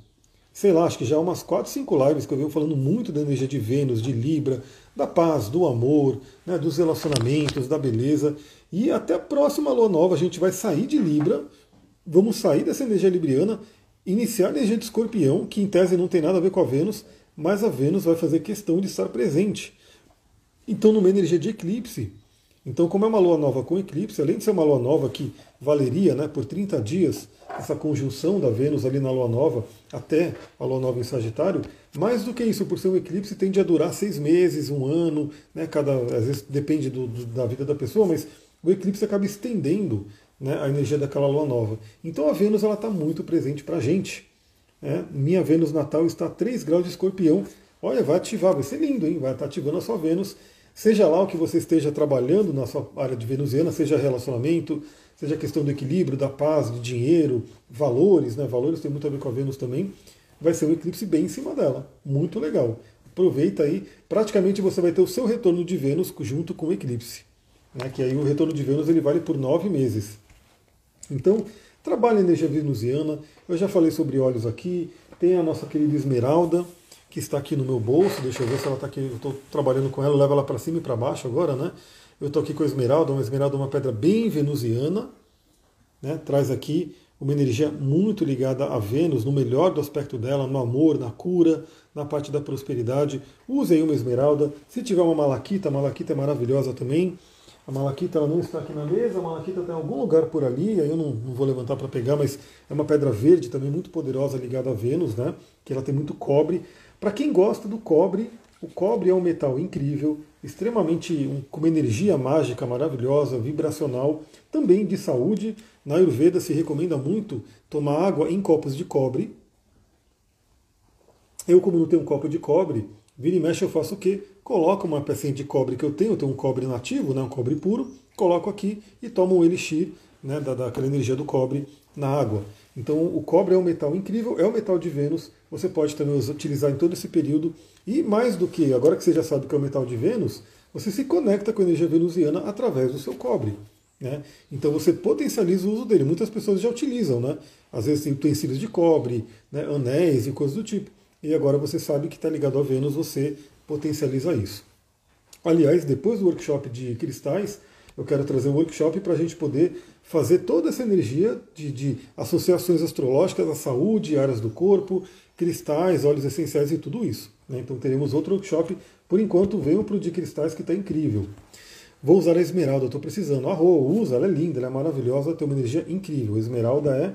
sei lá, acho que já há umas 4, 5 lives que eu venho falando muito da energia de Vênus, de Libra, da paz, do amor, né, dos relacionamentos, da beleza. E até a próxima lua nova a gente vai sair de Libra, vamos sair dessa energia libriana, iniciar a energia de escorpião, que em tese não tem nada a ver com a Vênus, mas a Vênus vai fazer questão de estar presente. Então, numa energia de eclipse, então, como é uma lua nova com eclipse, além de ser uma lua nova que valeria né, por 30 dias, essa conjunção da Vênus ali na lua nova até a lua nova em Sagitário, mais do que isso, por ser um eclipse, tende a durar seis meses, um ano, né, cada, às vezes depende do, do, da vida da pessoa, mas o eclipse acaba estendendo né, a energia daquela lua nova. Então a Vênus está muito presente para a gente. Né? Minha Vênus natal está a 3 graus de escorpião. Olha, vai ativar, vai ser lindo, hein? Vai estar ativando a sua Vênus Seja lá o que você esteja trabalhando na sua área de venusiana, seja relacionamento, seja questão do equilíbrio, da paz, do dinheiro, valores, né? Valores tem muito a ver com a Vênus também. Vai ser um eclipse bem em cima dela. Muito legal. Aproveita aí. Praticamente você vai ter o seu retorno de Vênus junto com o eclipse. Né? Que aí o retorno de Vênus ele vale por nove meses. Então, trabalhe a energia venusiana. Eu já falei sobre olhos aqui. Tem a nossa querida Esmeralda, que está aqui no meu bolso. Deixa eu ver se ela está aqui. Eu estou trabalhando com ela, levo ela para cima e para baixo agora, né? Eu estou aqui com a esmeralda, uma esmeralda é uma pedra bem venusiana, né? Traz aqui uma energia muito ligada a Vênus, no melhor do aspecto dela, no amor, na cura, na parte da prosperidade. Use aí uma esmeralda. Se tiver uma malaquita, a malaquita é maravilhosa também. A malaquita ela não está aqui na mesa, a malaquita está em algum lugar por ali, aí eu não, não vou levantar para pegar, mas é uma pedra verde também muito poderosa ligada a Vênus, né? Que ela tem muito cobre. Para quem gosta do cobre, o cobre é um metal incrível, extremamente um, com uma energia mágica maravilhosa, vibracional, também de saúde. Na Ayurveda se recomenda muito tomar água em copos de cobre. Eu, como não tenho um copo de cobre, vira e mexe eu faço o quê? Coloco uma pecinha de cobre que eu tenho, eu tenho um cobre nativo, né, um cobre puro, coloco aqui e tomo um elixir né, da, daquela energia do cobre na água. Então o cobre é um metal incrível, é o metal de Vênus, você pode também utilizar em todo esse período. E mais do que, agora que você já sabe que é o metal de Vênus, você se conecta com a energia venusiana através do seu cobre. Né? Então você potencializa o uso dele. Muitas pessoas já utilizam, né? às vezes tem utensílios de cobre, né? anéis e coisas do tipo. E agora você sabe que está ligado a Vênus, você potencializa isso. Aliás, depois do workshop de cristais, eu quero trazer um workshop para a gente poder fazer toda essa energia de, de, associações astrológicas à saúde, áreas do corpo, cristais, óleos essenciais e tudo isso. Né? Então teremos outro workshop. Por enquanto, venham para o de cristais que está incrível. Vou usar a esmeralda, estou precisando. A Rô, usa, ela é linda, ela é maravilhosa, tem uma energia incrível. A esmeralda é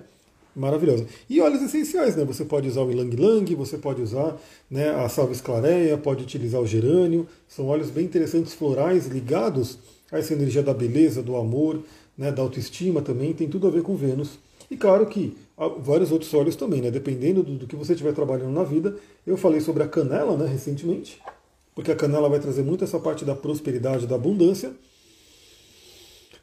maravilhosa. E óleos essenciais, né? Você pode usar o Ilang Lang, você pode usar né, a salva esclareia, pode utilizar o gerânio. São óleos bem interessantes, florais, ligados a essa energia da beleza, do amor, né, da autoestima também, tem tudo a ver com Vênus. E claro que vários outros óleos também, né, dependendo do, do que você estiver trabalhando na vida. Eu falei sobre a canela né, recentemente, porque a canela vai trazer muito essa parte da prosperidade, da abundância.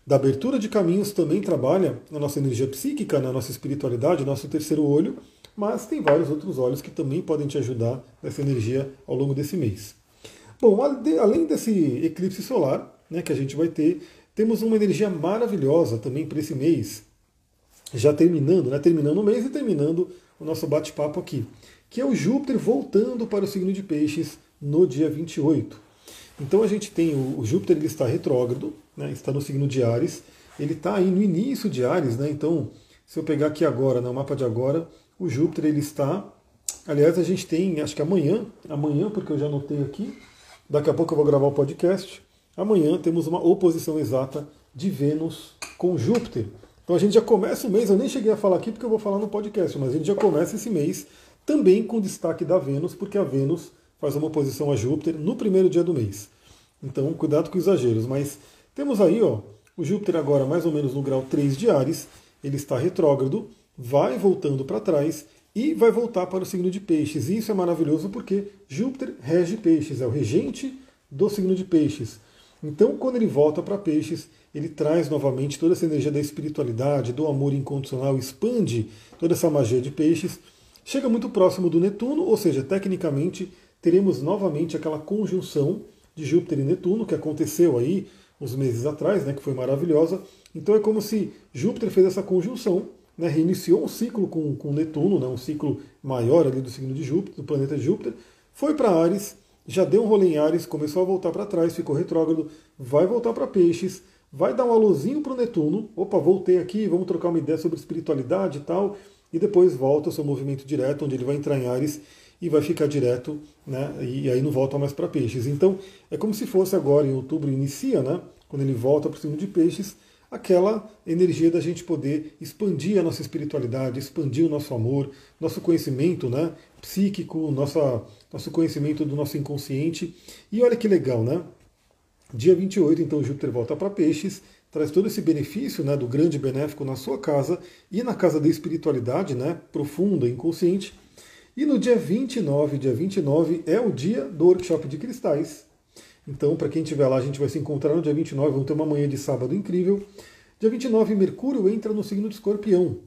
Da abertura de caminhos também trabalha na nossa energia psíquica, na nossa espiritualidade, nosso terceiro olho, mas tem vários outros olhos que também podem te ajudar nessa energia ao longo desse mês. Bom, além desse eclipse solar, né, que a gente vai ter. Temos uma energia maravilhosa também para esse mês, já terminando, né, terminando o mês e terminando o nosso bate-papo aqui, que é o Júpiter voltando para o signo de Peixes no dia 28. Então a gente tem o, o Júpiter, ele está retrógrado, né, está no signo de Ares, ele está aí no início de Ares, né, então se eu pegar aqui agora, no mapa de agora, o Júpiter ele está Aliás, a gente tem, acho que amanhã, amanhã, porque eu já anotei aqui, daqui a pouco eu vou gravar o podcast. Amanhã temos uma oposição exata de Vênus com Júpiter. Então a gente já começa o mês, eu nem cheguei a falar aqui porque eu vou falar no podcast, mas a gente já começa esse mês também com destaque da Vênus, porque a Vênus faz uma oposição a Júpiter no primeiro dia do mês. Então, cuidado com exageros. Mas temos aí, ó, o Júpiter agora mais ou menos no grau 3 de Ares, ele está retrógrado, vai voltando para trás e vai voltar para o signo de Peixes. E isso é maravilhoso porque Júpiter rege Peixes, é o regente do signo de Peixes. Então, quando ele volta para Peixes, ele traz novamente toda essa energia da espiritualidade, do amor incondicional, expande toda essa magia de Peixes. Chega muito próximo do Netuno, ou seja, tecnicamente teremos novamente aquela conjunção de Júpiter e Netuno que aconteceu aí uns meses atrás, né, que foi maravilhosa. Então é como se Júpiter fez essa conjunção, né, reiniciou um ciclo com, com Netuno, né, um ciclo maior ali do signo de Júpiter, do planeta Júpiter, foi para Ares, já deu um rolê em Ares, começou a voltar para trás, ficou retrógrado, vai voltar para Peixes, vai dar um alôzinho para o Netuno, opa, voltei aqui, vamos trocar uma ideia sobre espiritualidade e tal, e depois volta ao seu movimento direto, onde ele vai entrar em Ares e vai ficar direto, né, e aí não volta mais para Peixes. Então, é como se fosse agora, em outubro, inicia, né, quando ele volta para o signo de Peixes, aquela energia da gente poder expandir a nossa espiritualidade, expandir o nosso amor, nosso conhecimento né, psíquico, nossa, nosso conhecimento do nosso inconsciente. E olha que legal, né? Dia 28, então, Júpiter volta para Peixes, traz todo esse benefício né, do grande benéfico na sua casa e na casa da espiritualidade né, profunda, inconsciente. E no dia 29, dia 29 é o dia do workshop de cristais. Então, para quem estiver lá, a gente vai se encontrar no dia 29, vamos ter uma manhã de sábado incrível. Dia 29, Mercúrio entra no signo de Escorpião.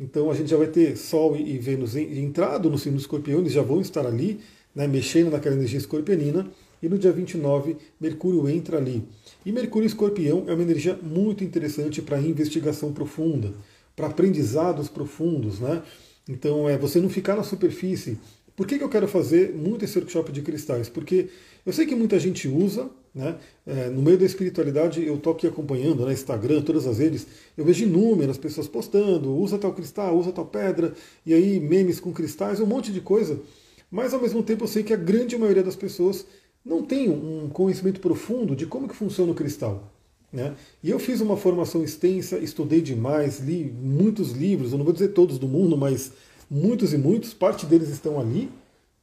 Então, a gente já vai ter Sol e Vênus entrado no signo de Escorpião, eles já vão estar ali, né, mexendo naquela energia escorpionina. E no dia 29, Mercúrio entra ali. E Mercúrio Escorpião é uma energia muito interessante para investigação profunda, para aprendizados profundos, né? Então, é você não ficar na superfície. Por que, que eu quero fazer muito esse workshop de cristais? Porque eu sei que muita gente usa, né? É, no meio da espiritualidade, eu estou aqui acompanhando, né, Instagram, todas as redes, eu vejo inúmeras pessoas postando, usa tal cristal, usa tal pedra, e aí memes com cristais, um monte de coisa. Mas ao mesmo tempo eu sei que a grande maioria das pessoas não tem um conhecimento profundo de como que funciona o cristal. Né? E eu fiz uma formação extensa, estudei demais, li muitos livros, eu não vou dizer todos do mundo, mas muitos e muitos, parte deles estão ali.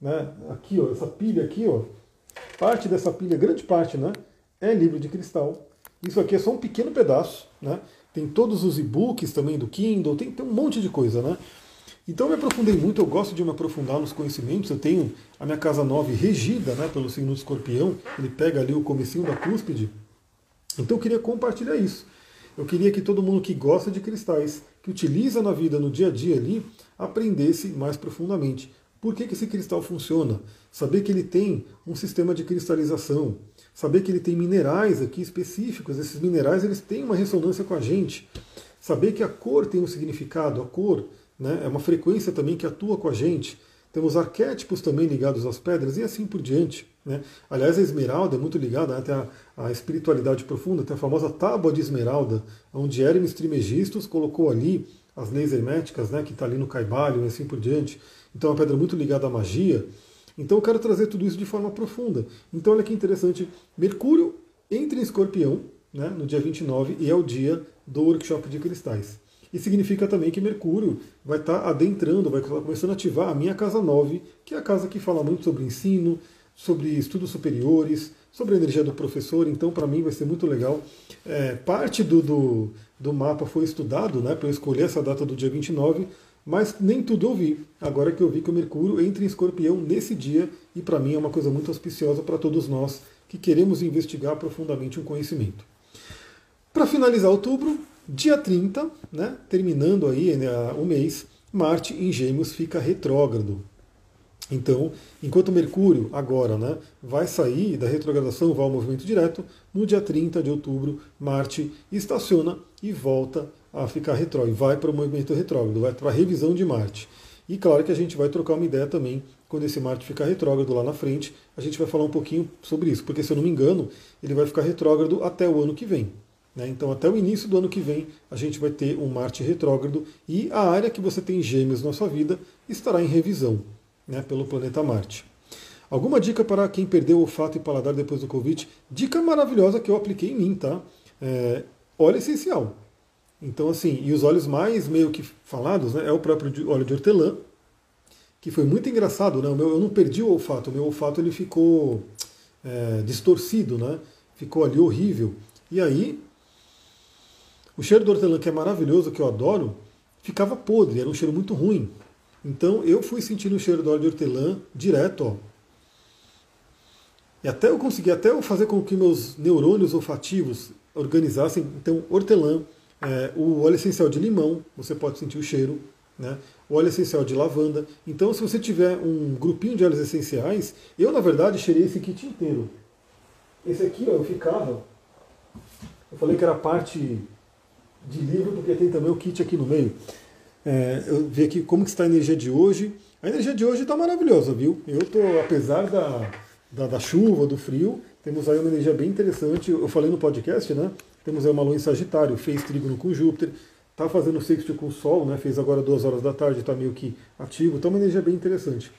Né? Aqui, ó, essa pilha aqui, ó, parte dessa pilha, grande parte, né, é livro de cristal. Isso aqui é só um pequeno pedaço. Né? Tem todos os e-books também do Kindle, tem, tem um monte de coisa. Né? Então eu me aprofundei muito, eu gosto de me aprofundar nos conhecimentos. Eu tenho a minha casa 9 regida né, pelo signo do escorpião, ele pega ali o comecinho da cúspide. Então eu queria compartilhar isso. Eu queria que todo mundo que gosta de cristais, que utiliza na vida, no dia a dia ali, aprendesse mais profundamente. Por que, que esse cristal funciona? Saber que ele tem um sistema de cristalização, saber que ele tem minerais aqui específicos, esses minerais eles têm uma ressonância com a gente, saber que a cor tem um significado, a cor né, é uma frequência também que atua com a gente, temos arquétipos também ligados às pedras e assim por diante. Né? Aliás, a esmeralda é muito ligada até à, espiritualidade profunda, tem a famosa tábua de esmeralda, onde Hermes Trimegistus colocou ali as leis herméticas, né, que está ali no Caibalho e assim por diante. Então é uma pedra muito ligada à magia. Então eu quero trazer tudo isso de forma profunda. Então olha que interessante, Mercúrio entra em escorpião né, no dia 29 e é o dia do workshop de cristais. E significa também que Mercúrio vai estar tá adentrando, vai começando a ativar a minha casa 9, que é a casa que fala muito sobre ensino, sobre estudos superiores, sobre a energia do professor. Então, para mim, vai ser muito legal. É, parte do, do, do, mapa foi estudado né, para eu escolher essa data do dia 29, mas nem tudo eu vi. Agora que eu vi que o Mercúrio entra em escorpião nesse dia, e para mim é uma coisa muito auspiciosa para todos nós que queremos investigar profundamente um conhecimento. Para finalizar outubro, Dia 30, né, terminando aí né, o mês, Marte em Gêmeos fica retrógrado. Então, enquanto Mercúrio agora né, vai sair da retrogradação, vai ao movimento direto, no dia 30 de outubro, Marte estaciona e volta a ficar retrógrado, vai para o movimento retrógrado, vai para a revisão de Marte. E claro que a gente vai trocar uma ideia também quando esse Marte ficar retrógrado lá na frente, a gente vai falar um pouquinho sobre isso, porque se eu não me engano, ele vai ficar retrógrado até o ano que vem. Né? Então, até o início do ano que vem, a gente vai ter um Marte retrógrado e a área que você tem gêmeos na sua vida estará em revisão. né, pelo planeta Marte. Alguma dica para quem perdeu o olfato e paladar depois do Covid? Dica maravilhosa que eu apliquei em mim, tá? É, óleo essencial. Então, assim, e os óleos mais meio que falados né, é o próprio óleo de hortelã, que foi muito engraçado, né? eu não perdi o olfato, o meu olfato ele ficou é, distorcido, né? Ficou ali horrível. E aí, o cheiro do hortelã, que é maravilhoso, que eu adoro, ficava podre, era um cheiro muito ruim. Então eu fui sentindo o cheiro do óleo de hortelã direto, ó. E até eu consegui até eu fazer com que meus neurônios olfativos organizassem. Então, hortelã, é, o óleo essencial de limão, você pode sentir o cheiro, né? o óleo essencial de lavanda. Então, se você tiver um grupinho de óleos essenciais, eu na verdade cheirei esse kit inteiro. Esse aqui, ó, eu ficava. Eu falei que era parte de livro, porque tem também o kit aqui no meio. É, eu vi aqui como que está a energia de hoje. A energia de hoje está maravilhosa, viu? Eu estou, apesar da, da, da, chuva, do frio, temos aí uma energia bem interessante. Eu falei no podcast, né? Temos aí uma lua em Sagitário, fez trígono com Júpiter, está fazendo sexto com o Sol, né? Fez agora duas horas da tarde, está meio que ativo, então uma energia bem interessante.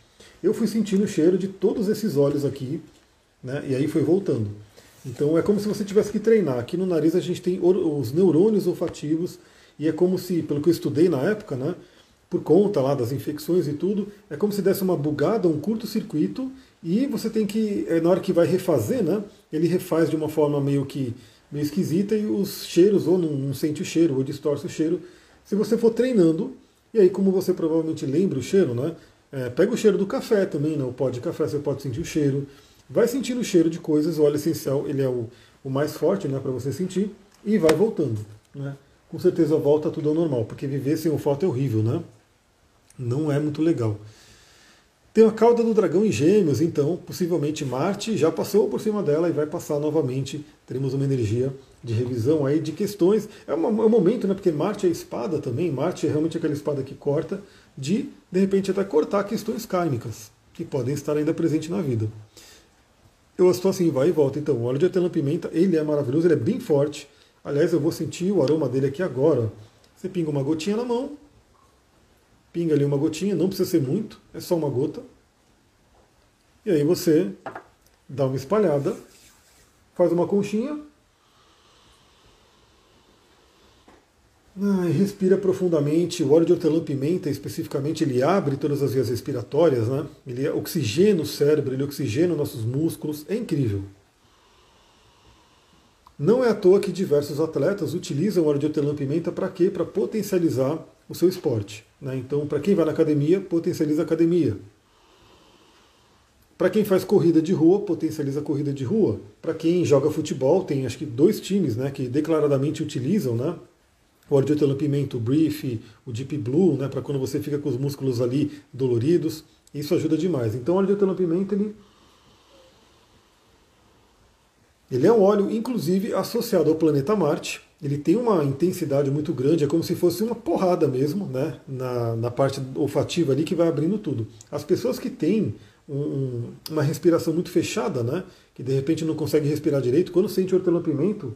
Eu fui sentindo o cheiro de todos esses olhos aqui, né? E aí foi voltando. Então é como se você tivesse que treinar. Aqui no nariz a gente tem os neurônios olfativos e é como se, pelo que eu estudei na época, né, por conta lá das infecções e tudo, é como se desse uma bugada, um curto-circuito e você tem que, é, na hora que vai refazer, né, ele refaz de uma forma meio que meio esquisita e os cheiros, ou não, não sente o cheiro, ou distorce o cheiro, se você for treinando. E aí, como você provavelmente lembra o cheiro, né, é, pega o cheiro do café também, né, o pó de café você pode sentir o cheiro. Vai sentindo o cheiro de coisas, o óleo essencial ele é o, o mais forte né, para você sentir e vai voltando. Né? Com certeza volta tudo ao normal, porque viver sem o foto é horrível, né? Não é muito legal. Tem a cauda do dragão em gêmeos, então possivelmente Marte já passou por cima dela e vai passar novamente. Teremos uma energia de revisão aí de questões. É, uma, é um momento, né? Porque Marte é espada também, Marte é realmente aquela espada que corta, de de repente até cortar questões kármicas que podem estar ainda presentes na vida. Eu estou assim, vai e volta. Então, o óleo de hortelã-pimenta, ele é maravilhoso, ele é bem forte. Aliás, eu vou sentir o aroma dele aqui agora. Você pinga uma gotinha na mão, pinga ali uma gotinha, não precisa ser muito, é só uma gota. E aí você dá uma espalhada, faz uma conchinha Ah, respira profundamente. O óleo de hortelã-pimenta, especificamente, ele abre todas as vias respiratórias, né? Ele oxigena o cérebro, ele oxigena nossos músculos. É incrível. Não é à toa que diversos atletas utilizam o óleo de hortelã-pimenta para quê? Para potencializar o seu esporte. Né? Então, para quem vai na academia, potencializa a academia. Para quem faz corrida de rua, potencializa a corrida de rua. Para quem joga futebol, tem acho que dois times né, que declaradamente utilizam né, o óleo de hortelã-pimenta, o Brief, o Deep Blue, né, para quando você fica com os músculos ali doloridos. Isso ajuda demais. Então, o hortelã-pimenta, ele, ele é um óleo, inclusive, associado ao planeta Marte. Ele tem uma intensidade muito grande, é como se fosse uma porrada mesmo, né, na, na parte olfativa ali que vai abrindo tudo. As pessoas que têm um, uma respiração muito fechada, né, que de repente não consegue respirar direito, quando sente hortelã-pimenta,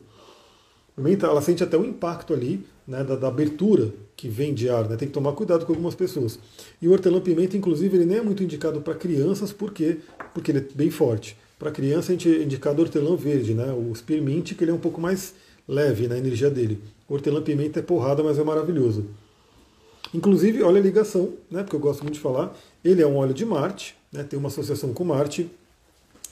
ela sente até o impacto ali né, da, da, abertura que vem de ar. Né? Tem que tomar cuidado com algumas pessoas. E o hortelã-pimenta, inclusive, ele nem é muito indicado para crianças, por quê? Porque ele é bem forte. Para criança, a gente é indicado hortelã verde, né? o spearmint, que ele é um pouco mais leve na energia dele. O hortelã-pimenta é porrada, mas é maravilhoso. Inclusive, olha a ligação, né, porque eu gosto muito de falar, ele é um óleo de Marte, né, tem uma associação com Marte,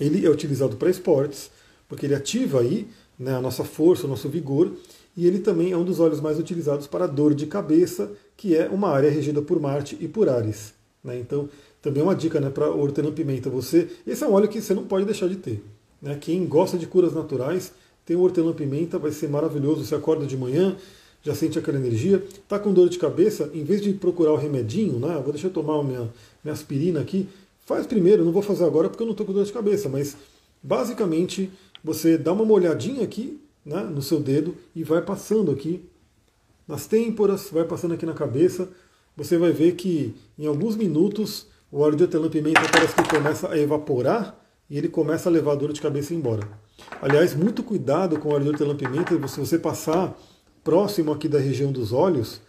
ele é utilizado para esportes, porque ele ativa aí né, a nossa força, o nosso vigor, e ele também é um dos óleos mais utilizados para dor de cabeça, que é uma área regida por Marte e por Ares. Né? Então, também é uma dica né, para hortelã-pimenta. Você, esse é um óleo que você não pode deixar de ter. Né? Quem gosta de curas naturais, tem o hortelã-pimenta, vai ser maravilhoso. Você acorda de manhã, já sente aquela energia. Está com dor de cabeça, em vez de procurar o remedinho, né, vou deixar eu tomar minha, minha aspirina aqui, faz primeiro, não vou fazer agora porque eu não estou com dor de cabeça, mas basicamente você dá uma molhadinha aqui né, no seu dedo e vai passando aqui nas têmporas, vai passando aqui na cabeça. Você vai ver que em alguns minutos o óleo de hortelã-pimenta parece que começa a evaporar e ele começa a levar a dor de cabeça embora. Aliás, muito cuidado com o óleo de hortelã-pimenta se você passar próximo aqui da região dos olhos,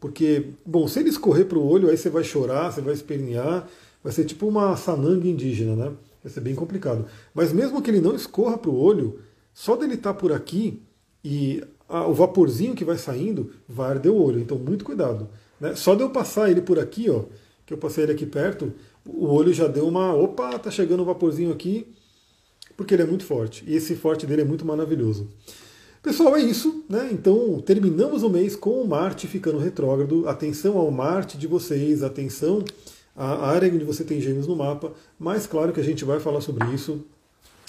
porque, bom, se ele escorrer para o olho, aí você vai chorar, você vai espernear, vai ser tipo uma sananga indígena, né? Vai ser bem complicado. Mas mesmo que ele não escorra para o olho, só dele estar tá por aqui e o vaporzinho que vai saindo vai arder o olho. Então, muito cuidado. Né? Só de eu passar ele por aqui, ó, que eu passei ele aqui perto, o olho já deu uma. Opa, tá chegando o vaporzinho aqui, porque ele é muito forte. E esse forte dele é muito maravilhoso. Pessoal, é isso, né? Então terminamos o mês com o Marte ficando retrógrado. Atenção ao Marte de vocês, atenção à área onde você tem gêmeos no mapa. Mas claro que a gente vai falar sobre isso.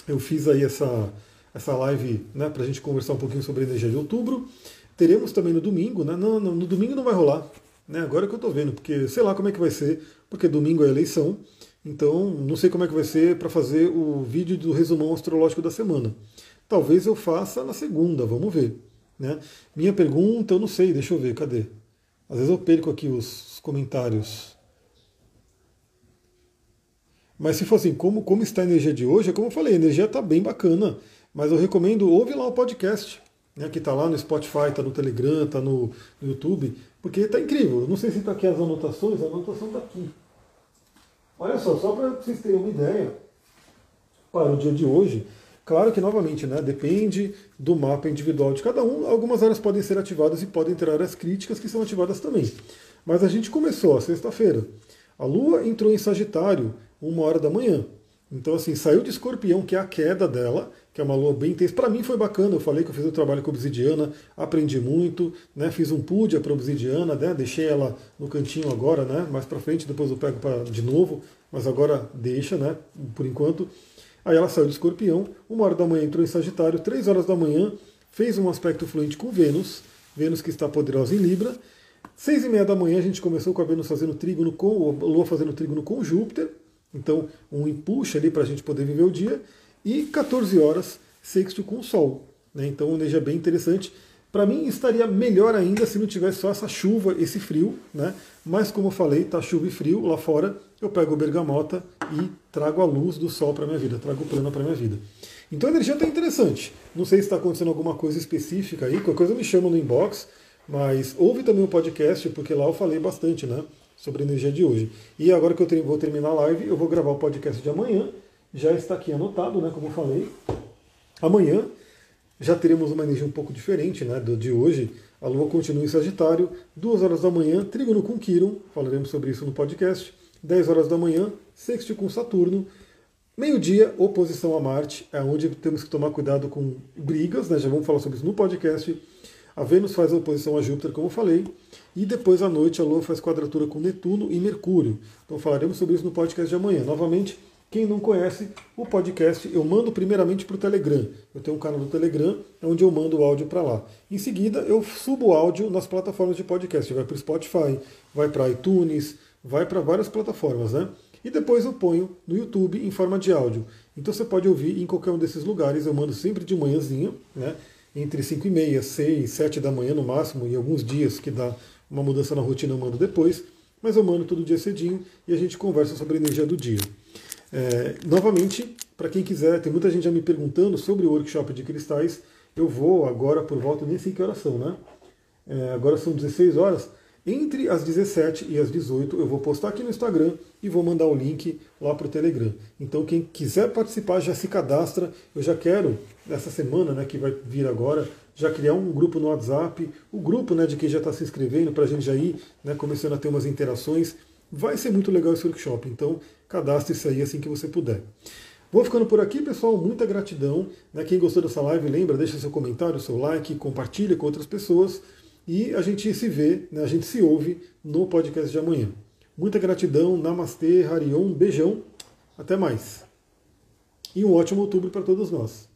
Eu fiz aí essa, essa live né, para a gente conversar um pouquinho sobre a energia de outubro. Teremos também no domingo, né? No domingo não vai rolar. Né? Agora que eu estou vendo, porque sei lá como é que vai ser, porque domingo é eleição. Então, não sei como é que vai ser para fazer o vídeo do resumão astrológico da semana. Talvez eu faça na segunda, vamos ver. Né? Minha pergunta, eu não sei, deixa eu ver, cadê? Às vezes eu perco aqui os comentários. Mas se for assim, como, como está a energia de hoje, é como eu falei, a energia está bem bacana. Mas eu recomendo, ouve lá o podcast, né, que está lá no Spotify, está no Telegram, está no, YouTube, porque está incrível. Eu não sei se está aqui as anotações, a anotação está aqui. Olha só, só para vocês terem uma ideia, para o dia de hoje, Claro que, novamente, né, depende do mapa individual de cada um. Algumas áreas podem ser ativadas e podem ter áreas críticas que são ativadas também. Mas a gente começou, sexta-feira. A Lua entrou em Sagitário, uma hora da manhã. Então, assim, saiu de escorpião, que é a queda dela, que é uma lua bem intensa. Para mim foi bacana, eu falei que eu fiz o um trabalho com obsidiana, aprendi muito, né? fiz um pudia para obsidiana, né? deixei ela no cantinho agora, né? mais para frente, depois eu pego pra, de novo, mas agora deixa, né? por enquanto. Aí ela saiu do escorpião, uma hora da manhã entrou em Sagitário, três horas da manhã fez um aspecto fluente com Vênus, Vênus que está poderosa em Libra. Seis e meia da manhã a gente começou com a Vênus fazendo trígono com, a Lua fazendo trígono com Júpiter, então um empuxo ali para a gente poder viver o dia. E 14 horas, sexto com o Sol. Né? Então uma energia bem interessante. Para mim estaria melhor ainda se não tivesse só essa chuva, esse frio, né? Mas como eu falei, tá chuva e frio lá fora, eu pego o bergamota e trago a luz do sol para minha vida, trago o plano para minha vida. Então a energia está interessante. Não sei se está acontecendo alguma coisa específica aí, qualquer coisa me chama no inbox, mas ouve também o podcast, porque lá eu falei bastante, né? Sobre a energia de hoje. E agora que eu vou terminar a live, eu vou gravar o podcast de amanhã. Já está aqui anotado, né? Como eu falei. Amanhã já teremos uma energia um pouco diferente, né? Do de hoje. A Lua continua em Sagitário, duas horas da manhã, Trígono com Quiron, falaremos sobre isso no podcast. 10 horas da manhã, sexto com Saturno. Meio-dia, oposição a Marte, é onde temos que tomar cuidado com brigas, né? já vamos falar sobre isso no podcast. A Vênus faz oposição a Júpiter, como eu falei, e depois à noite a Lua faz quadratura com Netuno e Mercúrio. Então falaremos sobre isso no podcast de amanhã. Novamente, quem não conhece o podcast, eu mando primeiramente para o Telegram. Eu tenho um canal do Telegram onde eu mando o áudio para lá. Em seguida, eu subo o áudio nas plataformas de podcast. Vai para o Spotify, vai para iTunes, vai para várias plataformas, né? E depois eu ponho no YouTube em forma de áudio. Então você pode ouvir em qualquer um desses lugares. Eu mando sempre de manhãzinha, né? Entre 5 e meia, 6, 7 da manhã no máximo, em alguns dias que dá uma mudança na rotina eu mando depois. Mas eu mando todo dia cedinho e a gente conversa sobre a energia do dia. É, novamente, para quem quiser, tem muita gente já me perguntando sobre o workshop de cristais. Eu vou agora por volta, nem sei que horas são, né? É, agora são 16 horas. Entre as 17 e as 18 eu vou postar aqui no Instagram e vou mandar o link lá para o Telegram. Então quem quiser participar já se cadastra. Eu já quero, essa semana né, que vai vir agora, já criar um grupo no WhatsApp, o grupo né, de quem já está se inscrevendo, para a gente já ir né, começando a ter umas interações. Vai ser muito legal esse workshop, então cadastre-se aí assim que você puder. Vou ficando por aqui, pessoal. Muita gratidão. Né? Quem gostou dessa live, lembra, deixa seu comentário, seu like, compartilha com outras pessoas. E a gente se vê, né, a gente se ouve no podcast de amanhã. Muita gratidão, Namastê, Harion, beijão, até mais. E um ótimo outubro para todos nós.